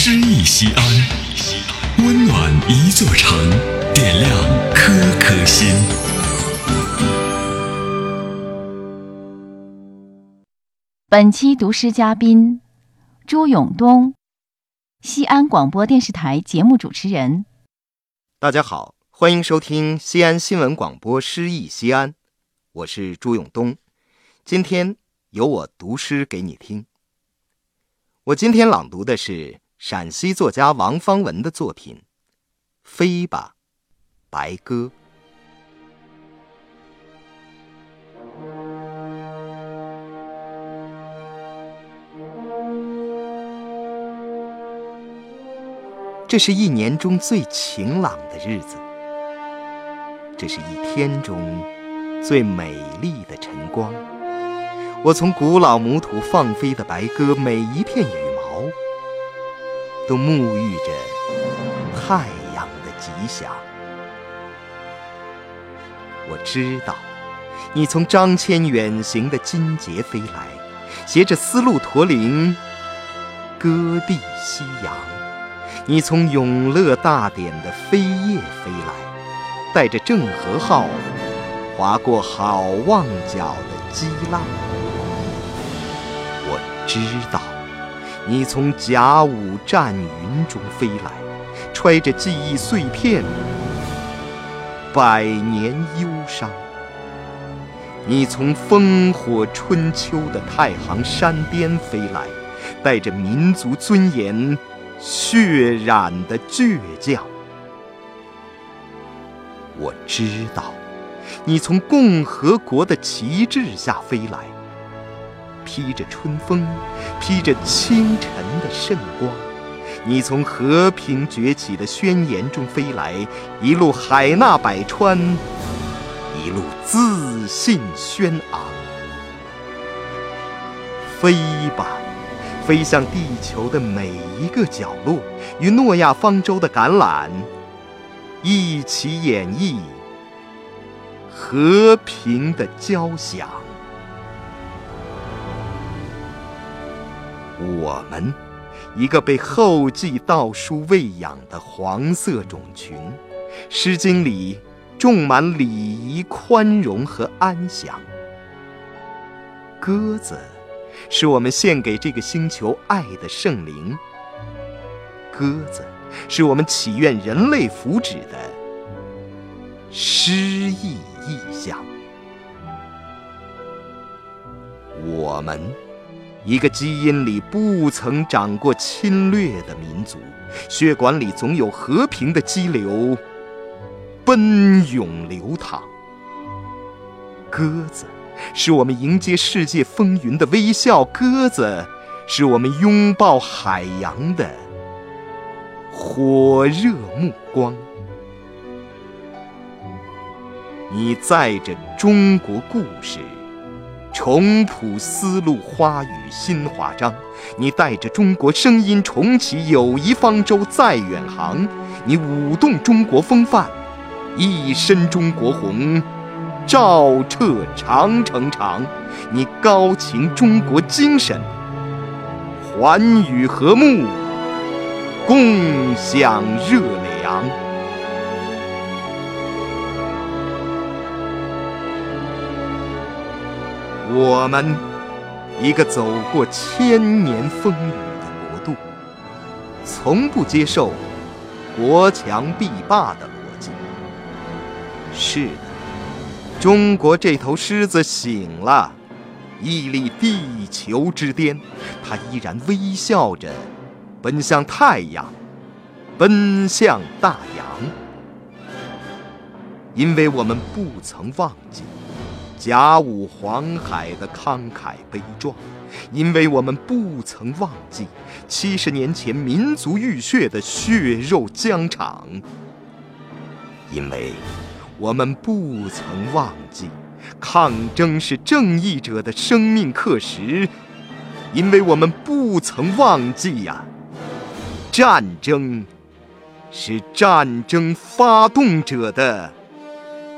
诗意西安，温暖一座城，点亮颗颗心。本期读诗嘉宾朱永东，西安广播电视台节目主持人。大家好，欢迎收听西安新闻广播《诗意西安》，我是朱永东。今天由我读诗给你听。我今天朗读的是陕西作家王方文的作品《飞吧，白鸽》。这是一年中最晴朗的日子，这是一天中最美丽的晨光。我从古老母土放飞的白鸽，每一片羽毛都沐浴着太阳的吉祥。我知道，你从张骞远行的金节飞来，携着丝路驼铃，歌地夕阳；你从永乐大典的飞叶飞来，带着郑和号，划过好望角的激浪。我知道，你从甲午战云中飞来，揣着记忆碎片，百年忧伤。你从烽火春秋的太行山巅飞来，带着民族尊严血染的倔强。我知道，你从共和国的旗帜下飞来。披着春风，披着清晨的圣光，你从和平崛起的宣言中飞来，一路海纳百川，一路自信轩昂。飞吧，飞向地球的每一个角落，与诺亚方舟的橄榄一起演绎和平的交响。我们，一个被后继道书喂养的黄色种群，《诗经》里种满礼仪、宽容和安详。鸽子，是我们献给这个星球爱的圣灵。鸽子，是我们祈愿人类福祉的诗意意象。我们。一个基因里不曾长过侵略的民族，血管里总有和平的激流奔涌流淌。鸽子，是我们迎接世界风云的微笑；鸽子，是我们拥抱海洋的火热目光。你载着中国故事。重谱丝路花语新华章，你带着中国声音重启友谊方舟再远航，你舞动中国风范，一身中国红，照彻长城长，你高擎中国精神，寰宇和睦，共享热粮。我们，一个走过千年风雨的国度，从不接受国强必霸的逻辑。是的，中国这头狮子醒了，屹立地球之巅，它依然微笑着，奔向太阳，奔向大洋，因为我们不曾忘记。甲午黄海的慷慨悲壮，因为我们不曾忘记七十年前民族浴血的血肉疆场；因为我们不曾忘记抗争是正义者的生命课时；因为我们不曾忘记呀，战争是战争发动者的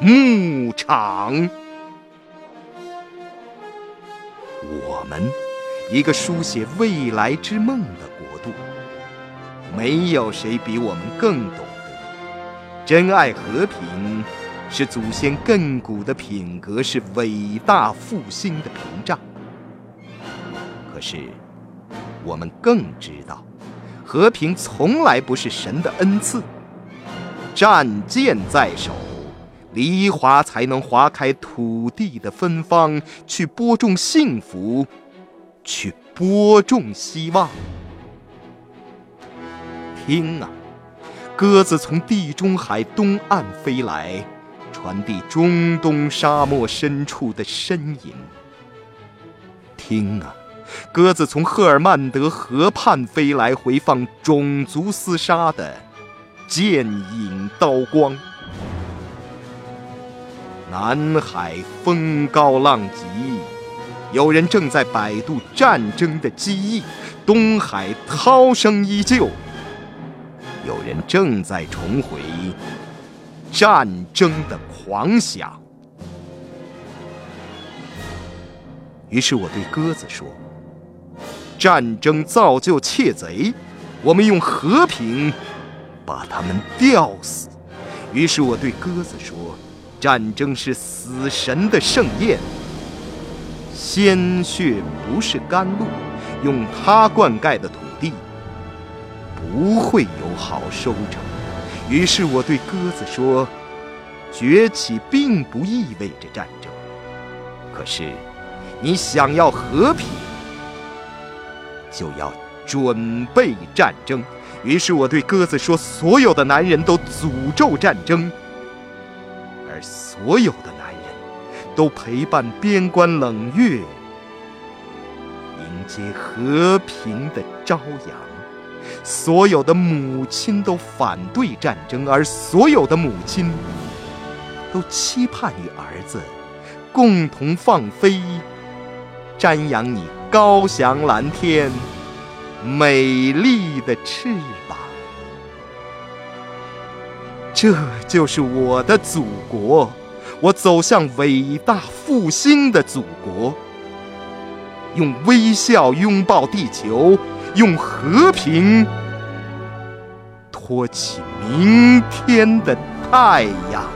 牧场。我们，一个书写未来之梦的国度，没有谁比我们更懂得。珍爱和平，是祖先亘古的品格，是伟大复兴的屏障。可是，我们更知道，和平从来不是神的恩赐。战舰在手，梨花才能划开土地的芬芳，去播种幸福，去播种希望。听啊，鸽子从地中海东岸飞来，传递中东沙漠深处的呻吟。听啊，鸽子从赫尔曼德河畔飞来，回放种族厮杀的剑影刀光。南海风高浪急，有人正在摆渡战争的机翼；东海涛声依旧。有人正在重回战争的狂想，于是我对鸽子说：“战争造就窃贼，我们用和平把他们吊死。”于是我对鸽子说：“战争是死神的盛宴，鲜血不是甘露，用它灌溉的土地。”不会有好收成。于是我对鸽子说：“崛起并不意味着战争，可是你想要和平，就要准备战争。”于是我对鸽子说：“所有的男人都诅咒战争，所有的男人都陪伴边关冷月，迎接和平的朝阳。”所有的母亲都反对战争，而所有的母亲都期盼与儿子共同放飞，瞻仰你高翔蓝天、美丽的翅膀。这就是我的祖国，我走向伟大复兴的祖国，用微笑拥抱地球。用和平托起明天的太阳。